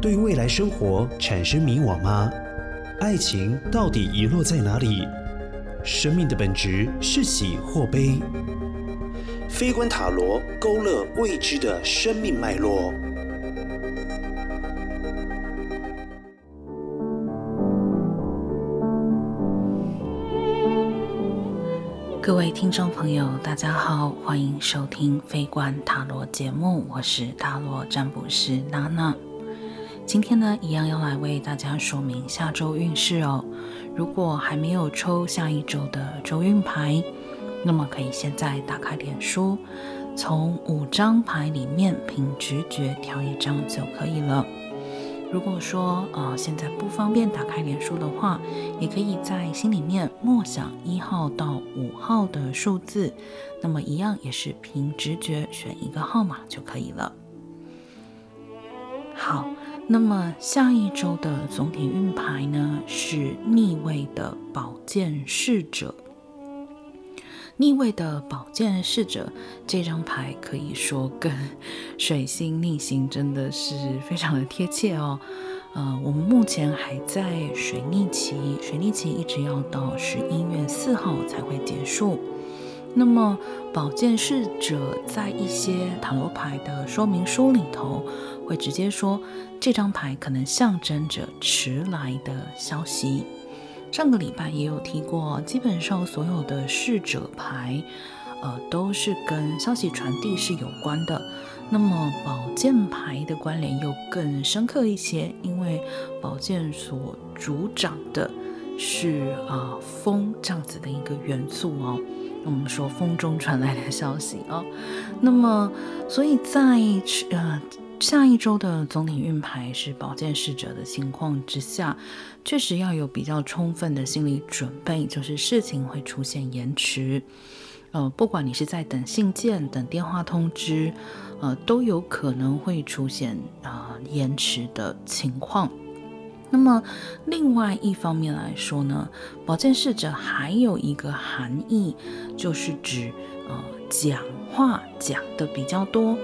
对未来生活产生迷惘吗？爱情到底遗落在哪里？生命的本质是喜或悲？飞观塔罗勾勒未知的生命脉络。各位听众朋友，大家好，欢迎收听飞观塔罗节目，我是塔罗占卜师娜娜。今天呢，一样要来为大家说明下周运势哦。如果还没有抽下一周的周运牌，那么可以现在打开脸书，从五张牌里面凭直觉挑一张就可以了。如果说呃现在不方便打开脸书的话，也可以在心里面默想一号到五号的数字，那么一样也是凭直觉选一个号码就可以了。好。那么下一周的总体运牌呢，是逆位的宝剑侍者。逆位的宝剑侍者这张牌可以说跟水星逆行真的是非常的贴切哦。呃，我们目前还在水逆期，水逆期一直要到十一月四号才会结束。那么宝剑侍者在一些塔罗牌的说明书里头，会直接说这张牌可能象征着迟来的消息。上个礼拜也有提过，基本上所有的侍者牌，呃，都是跟消息传递是有关的。那么宝剑牌的关联又更深刻一些，因为宝剑所主掌的是啊、风这样子的一个元素哦。我们说风中传来的消息哦。那么所以在呃。下一周的总体运牌是宝剑侍者的情况之下，确实要有比较充分的心理准备，就是事情会出现延迟。呃，不管你是在等信件、等电话通知，呃，都有可能会出现啊、呃、延迟的情况。那么，另外一方面来说呢，宝剑侍者还有一个含义，就是指呃讲话讲的比较多。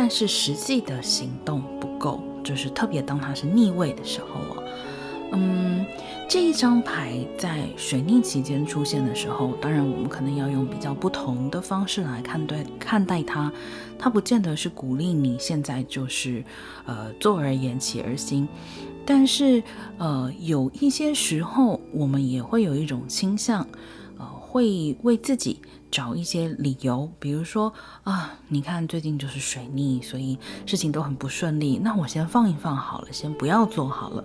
但是实际的行动不够，就是特别当它是逆位的时候啊，嗯，这一张牌在水逆期间出现的时候，当然我们可能要用比较不同的方式来看待看待它，它不见得是鼓励你现在就是呃坐而言起而行，但是呃有一些时候我们也会有一种倾向，呃会为自己。找一些理由，比如说啊，你看最近就是水逆，所以事情都很不顺利。那我先放一放好了，先不要做好了。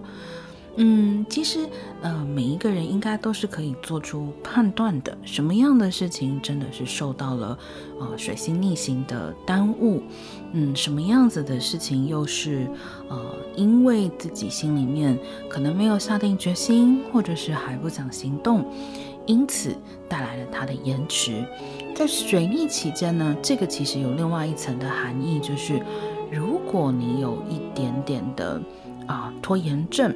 嗯，其实呃，每一个人应该都是可以做出判断的，什么样的事情真的是受到了呃水星逆行的耽误，嗯，什么样子的事情又是呃因为自己心里面可能没有下定决心，或者是还不想行动。因此带来了它的延迟。在水逆期间呢，这个其实有另外一层的含义，就是如果你有一点点的啊、拖延症，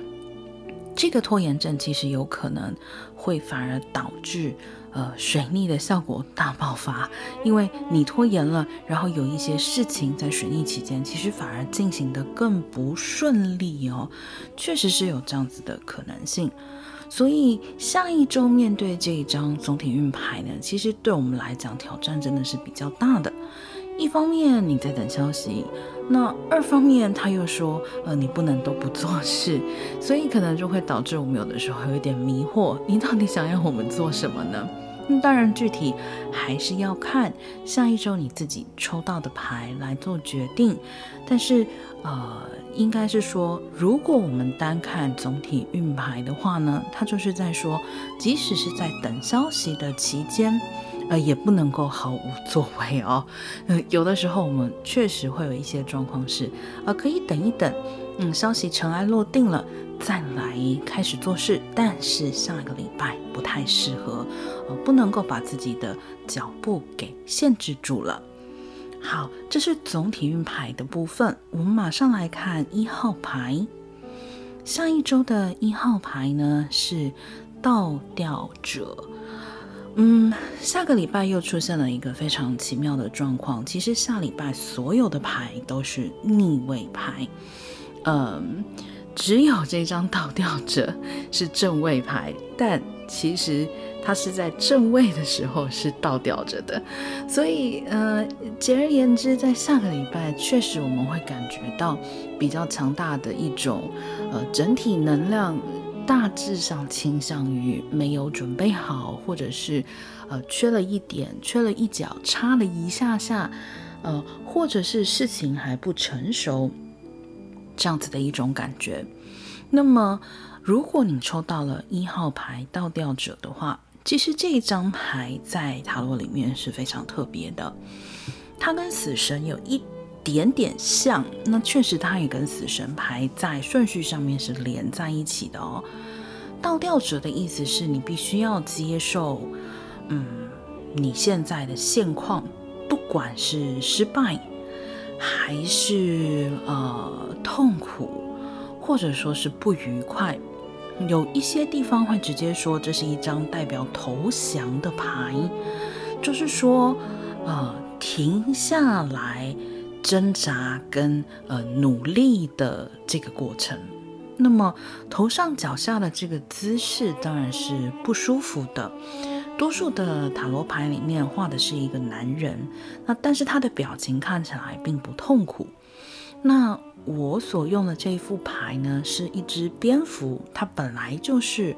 这个拖延症其实有可能会反而导致呃水逆的效果大爆发，因为你拖延了，然后有一些事情在水逆期间其实反而进行得更不顺利哦，确实是有这样子的可能性。所以下一周面对这一张总体运牌呢，其实对我们来讲挑战真的是比较大的。一方面你在等消息，那二方面他又说，呃，你不能都不做事，所以可能就会导致我们有的时候有一点迷惑，你到底想要我们做什么呢？那当然具体还是要看下一周你自己抽到的牌来做决定，但是呃。应该是说，如果我们单看总体运牌的话呢，它就是在说，即使是在等消息的期间，呃，也不能够毫无作为哦。呃，有的时候我们确实会有一些状况是，呃，可以等一等，嗯，消息尘埃落定了再来开始做事，但是下个礼拜不太适合，呃，不能够把自己的脚步给限制住了。好，这是总体运牌的部分。我们马上来看一号牌。下一周的一号牌呢是倒吊者。嗯，下个礼拜又出现了一个非常奇妙的状况。其实下礼拜所有的牌都是逆位牌。嗯，只有这张倒吊者是正位牌，但其实它是在正位的时候是倒吊着的。所以，呃，简而言之，在下个礼拜，确实我们会感觉到比较强大的一种，呃，整体能量大致上倾向于没有准备好，或者是呃缺了一点，缺了一角，差了一下下。呃，或者是事情还不成熟，这样子的一种感觉。那么，如果你抽到了一号牌倒吊者的话，其实这一张牌在塔罗里面是非常特别的。它跟死神有一点点像，那确实它也跟死神牌在顺序上面是连在一起的哦。倒吊者的意思是你必须要接受，嗯，你现在的现况。不管是失败，还是呃痛苦，或者说是不愉快，有一些地方会直接说这是一张代表投降的牌，就是说呃停下来挣扎跟呃努力的这个过程。那么头上脚下的这个姿势当然是不舒服的。多数的塔罗牌里面画的是一个男人，那但是他的表情看起来并不痛苦。那我所用的这一副牌呢，是一只蝙蝠，它本来就是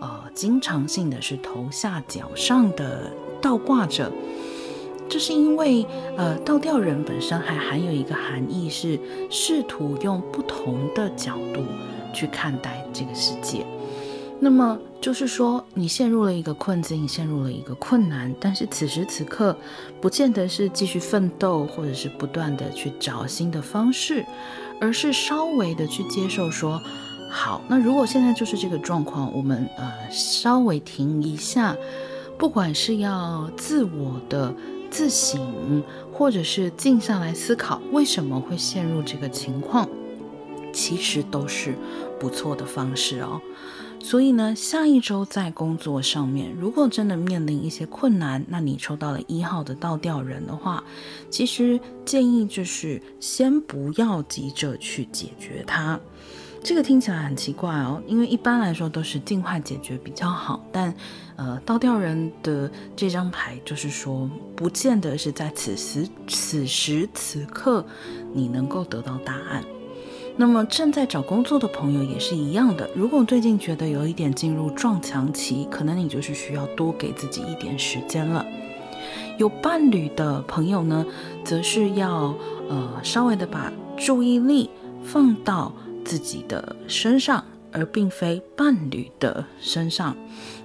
呃经常性的是头下脚上的倒挂着。这是因为呃倒吊人本身还含有一个含义，是试图用不同的角度去看待这个世界。那么就是说，你陷入了一个困境，陷入了一个困难，但是此时此刻，不见得是继续奋斗，或者是不断的去找新的方式，而是稍微的去接受说，好，那如果现在就是这个状况，我们呃稍微停一下，不管是要自我的自省，或者是静下来思考为什么会陷入这个情况，其实都是不错的方式哦。所以呢，下一周在工作上面，如果真的面临一些困难，那你抽到了一号的倒吊人的话，其实建议就是先不要急着去解决它。这个听起来很奇怪哦，因为一般来说都是尽快解决比较好。但呃，倒吊人的这张牌就是说，不见得是在此时此时此刻你能够得到答案。那么正在找工作的朋友也是一样的。如果最近觉得有一点进入撞墙期，可能你就是需要多给自己一点时间了。有伴侣的朋友呢，则是要呃稍微的把注意力放到自己的身上，而并非伴侣的身上。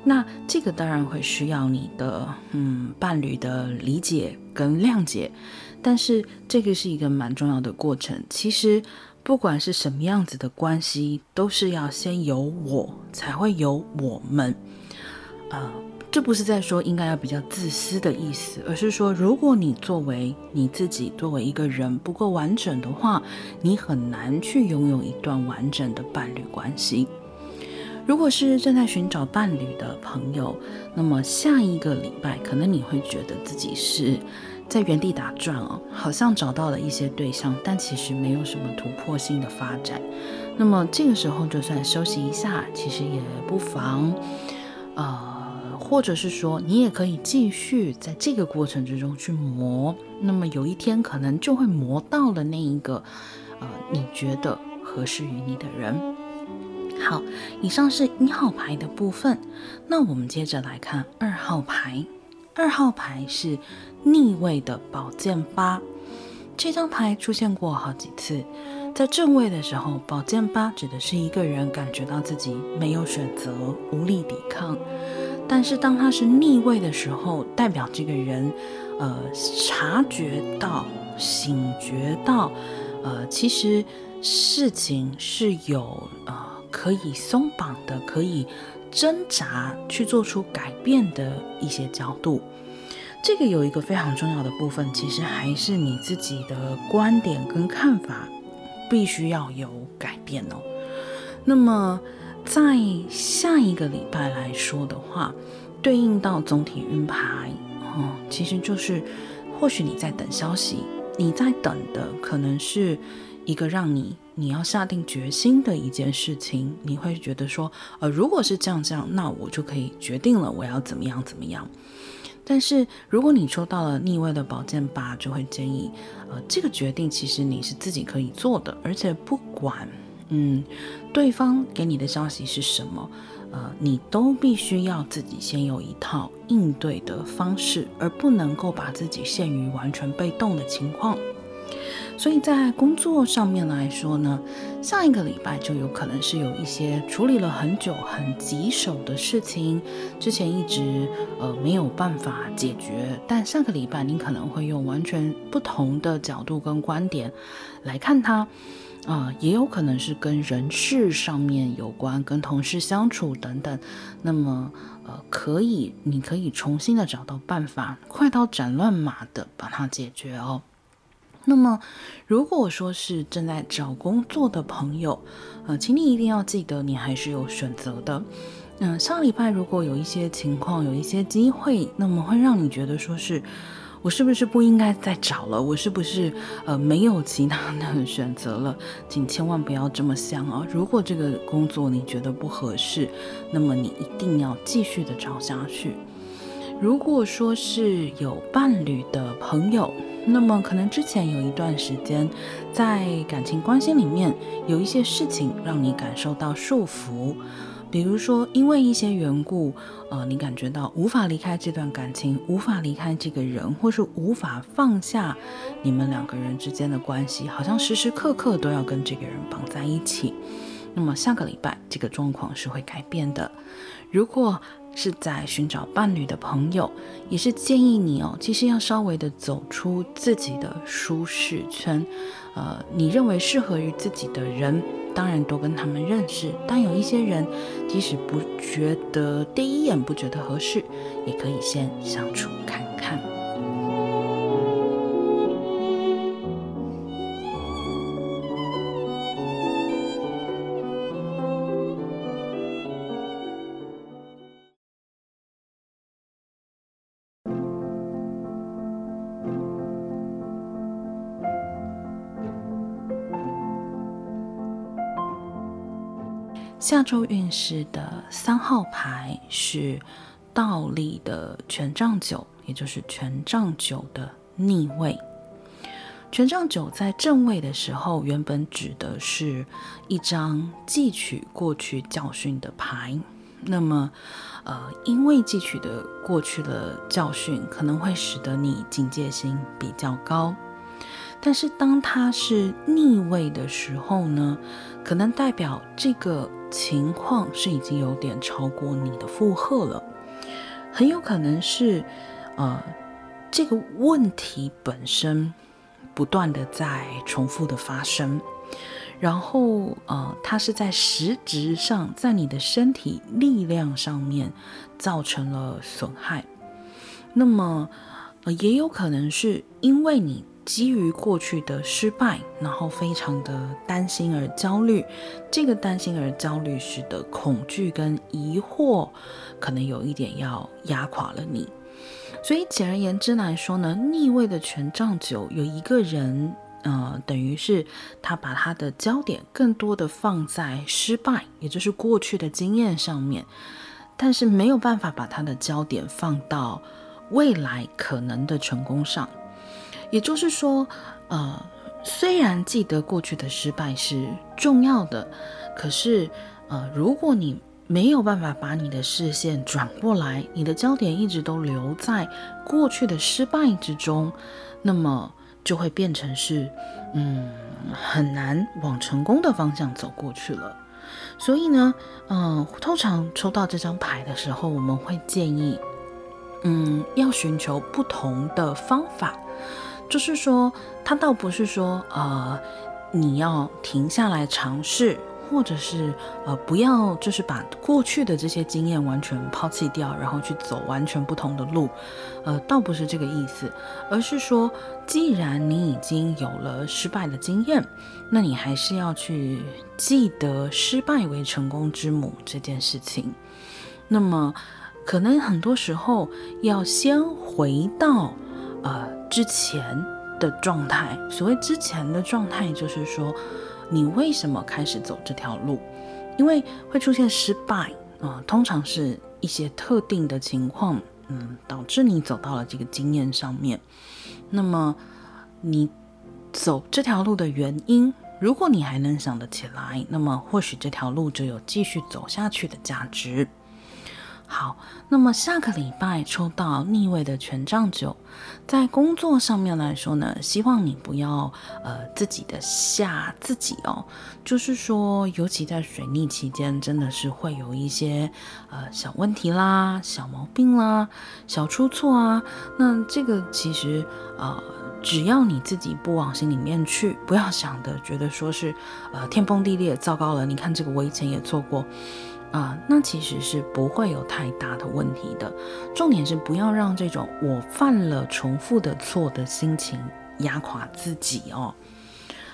那这个当然会需要你的嗯伴侣的理解跟谅解，但是这个是一个蛮重要的过程。其实。不管是什么样子的关系，都是要先有我，才会有我们。呃，这不是在说应该要比较自私的意思，而是说，如果你作为你自己，作为一个人不够完整的话，你很难去拥有一段完整的伴侣关系。如果是正在寻找伴侣的朋友，那么下一个礼拜，可能你会觉得自己是。在原地打转哦，好像找到了一些对象，但其实没有什么突破性的发展。那么这个时候，就算休息一下，其实也不妨。呃，或者是说，你也可以继续在这个过程之中去磨。那么有一天，可能就会磨到了那一个，呃，你觉得合适于你的人。好，以上是一号牌的部分。那我们接着来看二号牌。二号牌是逆位的宝剑八，这张牌出现过好几次。在正位的时候，宝剑八指的是一个人感觉到自己没有选择，无力抵抗；但是当它是逆位的时候，代表这个人，呃，察觉到、醒觉到，呃，其实事情是有呃可以松绑的，可以。挣扎去做出改变的一些角度，这个有一个非常重要的部分，其实还是你自己的观点跟看法必须要有改变哦。那么在下一个礼拜来说的话，对应到总体运牌，哦，其实就是或许你在等消息，你在等的可能是一个让你你要下定决心的一件事情。你会觉得说，呃，如果是这样这样，那我就可以决定了，我要怎么样怎么样。但是如果你抽到了逆位的宝剑八，就会建议，呃，这个决定其实你是自己可以做的，而且不管，嗯，对方给你的消息是什么。呃，你都必须要自己先有一套应对的方式，而不能够把自己陷于完全被动的情况。所以在工作上面来说呢，上一个礼拜就有可能是有一些处理了很久、很棘手的事情，之前一直呃没有办法解决，但上个礼拜你可能会用完全不同的角度跟观点来看它。啊、也有可能是跟人事上面有关，跟同事相处等等。那么，呃，可以，你可以重新的找到办法，快刀斩乱麻的把它解决哦。那么，如果说是正在找工作的朋友，呃，请你一定要记得，你还是有选择的。嗯、上礼拜如果有一些情况，有一些机会，那么会让你觉得说是。我是不是不应该再找了？我是不是呃没有其他的 选择了？请千万不要这么想啊！如果这个工作你觉得不合适，那么你一定要继续的找下去。如果说是有伴侣的朋友，那么可能之前有一段时间在感情关系里面有一些事情让你感受到束缚。比如说，因为一些缘故，呃，你感觉到无法离开这段感情，无法离开这个人，或是无法放下你们两个人之间的关系，好像时时刻刻都要跟这个人绑在一起。那么下个礼拜，这个状况是会改变的。如果是在寻找伴侣的朋友，也是建议你哦，其实要稍微的走出自己的舒适圈，呃，你认为适合于自己的人，当然多跟他们认识。但有一些人，即使不觉得第一眼不觉得合适，也可以先相处看看。下周运势的三号牌是倒立的权杖九，也就是权杖九的逆位。权杖九在正位的时候，原本指的是一张汲取过去教训的牌。那么，呃，因为汲取的过去的教训，可能会使得你警戒心比较高。但是当它是逆位的时候呢，可能代表这个。情况是已经有点超过你的负荷了，很有可能是，呃，这个问题本身不断的在重复的发生，然后呃，它是在实质上在你的身体力量上面造成了损害，那么呃，也有可能是因为你。基于过去的失败，然后非常的担心而焦虑，这个担心而焦虑使得恐惧跟疑惑，可能有一点要压垮了你。所以简而言之来说呢，逆位的权杖九有一个人，呃，等于是他把他的焦点更多的放在失败，也就是过去的经验上面，但是没有办法把他的焦点放到未来可能的成功上。也就是说，呃，虽然记得过去的失败是重要的，可是，呃，如果你没有办法把你的视线转过来，你的焦点一直都留在过去的失败之中，那么就会变成是，嗯，很难往成功的方向走过去了。所以呢，嗯、通常抽到这张牌的时候，我们会建议，嗯，要寻求不同的方法。就是说，他倒不是说，呃，你要停下来尝试，或者是呃，不要，就是把过去的这些经验完全抛弃掉，然后去走完全不同的路，呃，倒不是这个意思，而是说，既然你已经有了失败的经验，那你还是要去记得失败为成功之母这件事情。那么，可能很多时候要先回到。呃，之前的状态，所谓之前的状态，就是说，你为什么开始走这条路？因为会出现失败啊、通常是一些特定的情况，嗯，导致你走到了这个经验上面。那么你走这条路的原因，如果你还能想得起来，那么或许这条路就有继续走下去的价值。好，那么下个礼拜抽到逆位的权杖九，在工作上面来说呢，希望你不要呃自己的吓自己哦，就是说，尤其在水逆期间，真的是会有一些呃小问题啦、小毛病啦、小出错啊。那这个其实呃，只要你自己不往心里面去，不要想的觉得说是呃天崩地裂、糟糕了。你看这个我以前也做过。啊、那其实是不会有太大的问题的。重点是不要让这种我犯了重复的错的心情压垮自己哦。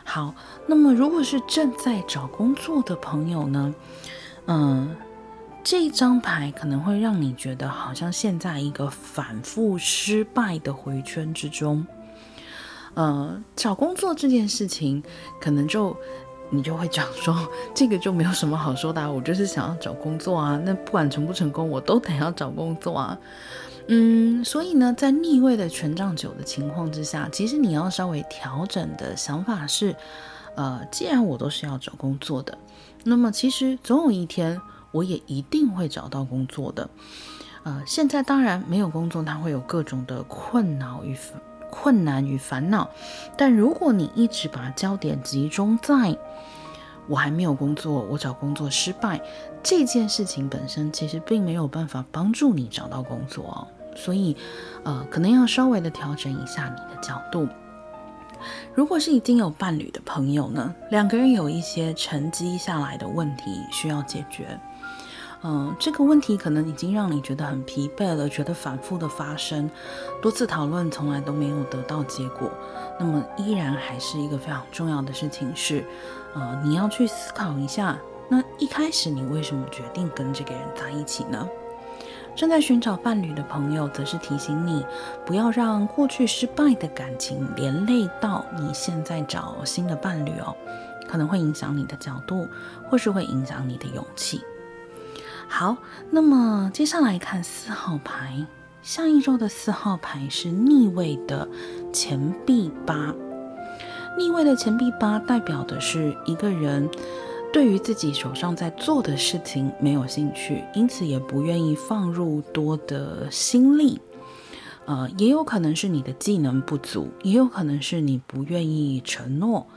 好，那么如果是正在找工作的朋友呢，嗯、这一张牌可能会让你觉得好像陷在一个反复失败的回圈之中。呃，找工作这件事情可能就。你就会讲说，这个就没有什么好说的啊，我就是想要找工作啊，那不管成不成功，我都得要找工作啊。嗯，所以呢，在逆位的权杖九的情况之下，其实你要稍微调整的想法是，呃，既然我都是要找工作的，那么其实总有一天我也一定会找到工作的。呃，现在当然没有工作，它会有各种的困扰与困难与烦恼，但如果你一直把焦点集中在我还没有工作，我找工作失败这件事情本身，其实并没有办法帮助你找到工作。所以，呃，可能要稍微的调整一下你的角度。如果是已经有伴侣的朋友呢，两个人有一些沉积下来的问题需要解决。嗯、这个问题可能已经让你觉得很疲惫了，觉得反复的发生，多次讨论从来都没有得到结果。那么依然还是一个非常重要的事情是，呃，你要去思考一下，那一开始你为什么决定跟这个人在一起呢？正在寻找伴侣的朋友，则是提醒你不要让过去失败的感情连累到你现在找新的伴侣哦，可能会影响你的角度，或是会影响你的勇气。好，那么接下来看四号牌，上一周的四号牌是逆位的钱币八。逆位的钱币八代表的是一个人对于自己手上在做的事情没有兴趣，因此也不愿意放入多的心力。呃，也有可能是你的技能不足，也有可能是你不愿意承诺。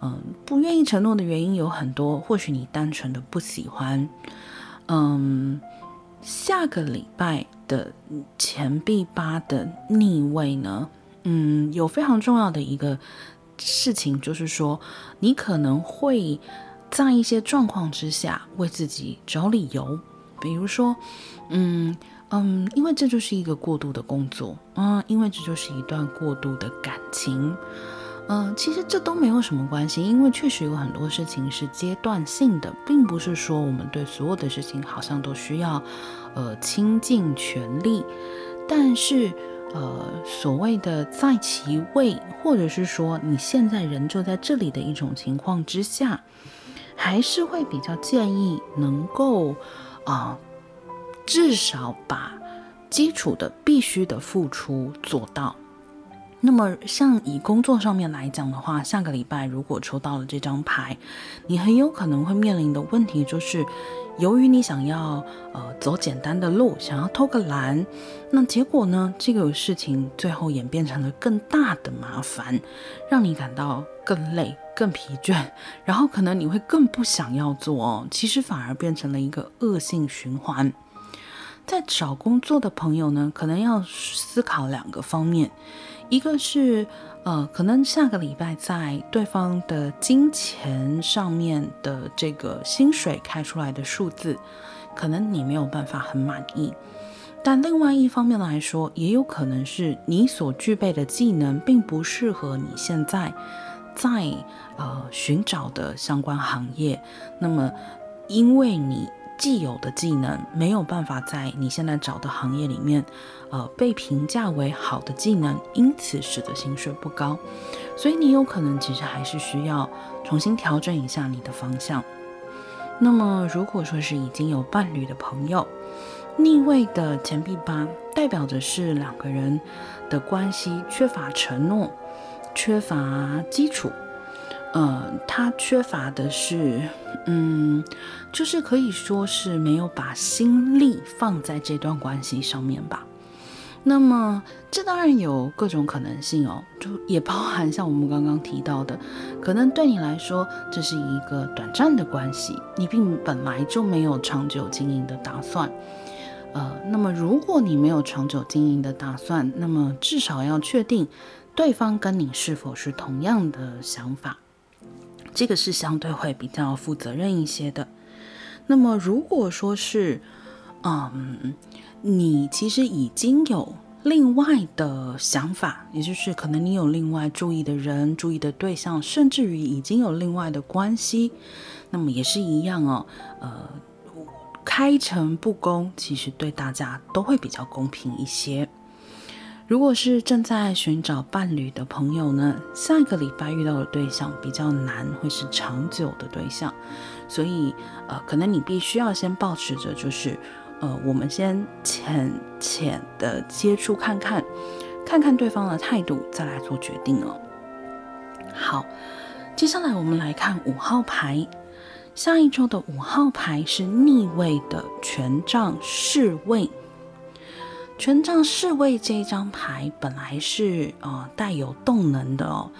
嗯、不愿意承诺的原因有很多，或许你单纯的不喜欢。嗯，下个礼拜的钱币八的逆位呢，嗯，有非常重要的一个事情，就是说你可能会在一些状况之下为自己找理由，比如说，嗯嗯，因为这就是一个过渡的工作，嗯，因为这就是一段过渡的感情。嗯、其实这都没有什么关系，因为确实有很多事情是阶段性的，并不是说我们对所有的事情好像都需要，呃，倾尽全力。但是，呃，所谓的在其位，或者是说你现在人就在这里的一种情况之下，还是会比较建议能够，啊、至少把基础的必须的付出做到。那么，像以工作上面来讲的话，下个礼拜如果抽到了这张牌，你很有可能会面临的问题就是，由于你想要呃走简单的路，想要偷个懒，那结果呢，这个事情最后演变成了更大的麻烦，让你感到更累、更疲倦，然后可能你会更不想要做哦，其实反而变成了一个恶性循环。在找工作的朋友呢，可能要思考两个方面。一个是，呃，可能下个礼拜在对方的金钱上面的这个薪水开出来的数字，可能你没有办法很满意。但另外一方面来说，也有可能是你所具备的技能并不适合你现在在呃寻找的相关行业。那么，因为你。既有的技能没有办法在你现在找的行业里面，呃，被评价为好的技能，因此使得薪水不高，所以你有可能其实还是需要重新调整一下你的方向。那么，如果说是已经有伴侣的朋友，逆位的钱币八代表的是两个人的关系缺乏承诺，缺乏基础。呃，他缺乏的是，嗯，就是可以说是没有把心力放在这段关系上面吧。那么，这当然有各种可能性哦，就也包含像我们刚刚提到的，可能对你来说这是一个短暂的关系，你并本来就没有长久经营的打算。呃，那么如果你没有长久经营的打算，那么至少要确定对方跟你是否是同样的想法。这个是相对会比较负责任一些的。那么，如果说是，嗯，你其实已经有另外的想法，也就是可能你有另外注意的人、注意的对象，甚至于已经有另外的关系，那么也是一样哦。呃，开诚布公，其实对大家都会比较公平一些。如果是正在寻找伴侣的朋友呢，下一个礼拜遇到的对象比较难，会是长久的对象，所以呃，可能你必须要先保持着，就是呃，我们先浅浅的接触看看，看看对方的态度，再来做决定哦。好，接下来我们来看五号牌，下一周的五号牌是逆位的权杖侍卫。权杖侍卫这张牌本来是呃带有动能的哦，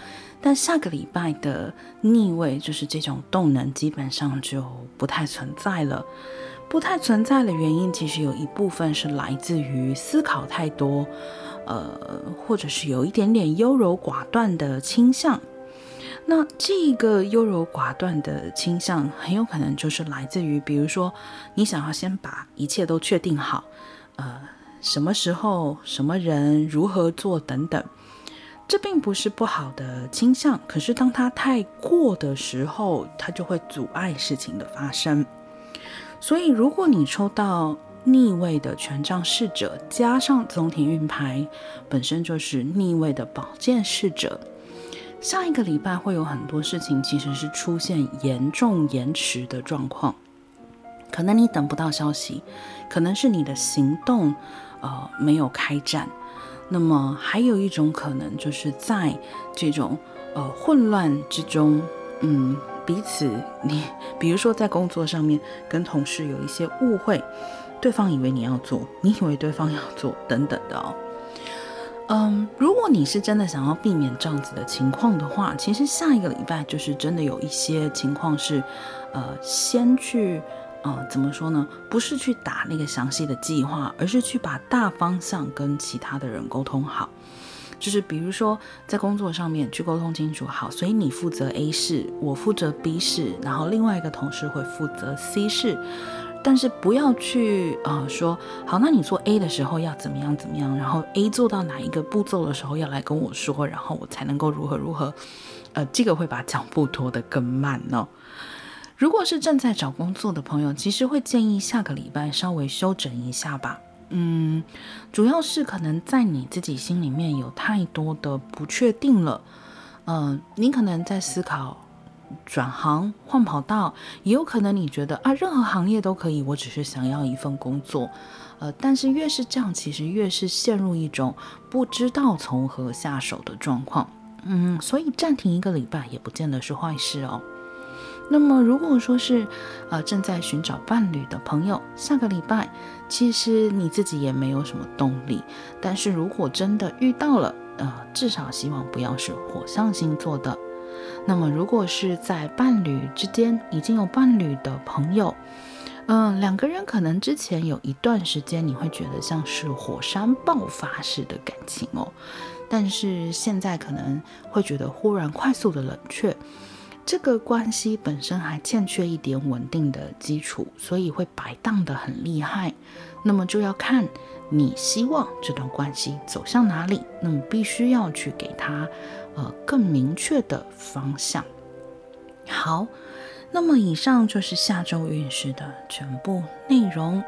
但下个礼拜的逆位就是这种动能基本上就不太存在了。不太存在的原因，其实有一部分是来自于思考太多，呃，或者是有一点点优柔寡断的倾向。那这个优柔寡断的倾向，很有可能就是来自于，比如说你想要先把一切都确定好，呃。什么时候、什么人、如何做等等，这并不是不好的倾向。可是当它太过的时候，它就会阻碍事情的发生。所以，如果你抽到逆位的权杖侍者，加上总体运牌本身就是逆位的宝剑侍者，下一个礼拜会有很多事情其实是出现严重延迟的状况。可能你等不到消息，可能是你的行动。呃，没有开战。那么还有一种可能，就是在这种呃混乱之中，嗯，彼此你，比如说在工作上面跟同事有一些误会，对方以为你要做，你以为对方要做，等等的哦。嗯，如果你是真的想要避免这样子的情况的话，其实下一个礼拜就是真的有一些情况是，呃，先去。呃，怎么说呢？不是去打那个详细的计划，而是去把大方向跟其他的人沟通好。就是比如说在工作上面去沟通清楚好，所以你负责 A 事，我负责 B 事，然后另外一个同事会负责 C 事。但是不要去呃说好，那你做 A 的时候要怎么样怎么样，然后 A 做到哪一个步骤的时候要来跟我说，然后我才能够如何如何。呃，这个会把脚步拖得更慢哦。如果是正在找工作的朋友，其实会建议下个礼拜稍微休整一下吧。嗯，主要是可能在你自己心里面有太多的不确定了。嗯、你可能在思考转行换跑道，也有可能你觉得啊，任何行业都可以，我只是想要一份工作。呃，但是越是这样，其实越是陷入一种不知道从何下手的状况。嗯，所以暂停一个礼拜也不见得是坏事哦。那么，如果说是，呃，正在寻找伴侣的朋友，下个礼拜其实你自己也没有什么动力。但是如果真的遇到了，呃，至少希望不要是火象星座的。那么，如果是在伴侣之间已经有伴侣的朋友，嗯、两个人可能之前有一段时间你会觉得像是火山爆发式的感情哦，但是现在可能会觉得忽然快速的冷却。这个关系本身还欠缺一点稳定的基础，所以会摆荡得很厉害。那么就要看你希望这段关系走向哪里，那么必须要去给他呃更明确的方向。好，那么以上就是下周运势的全部内容。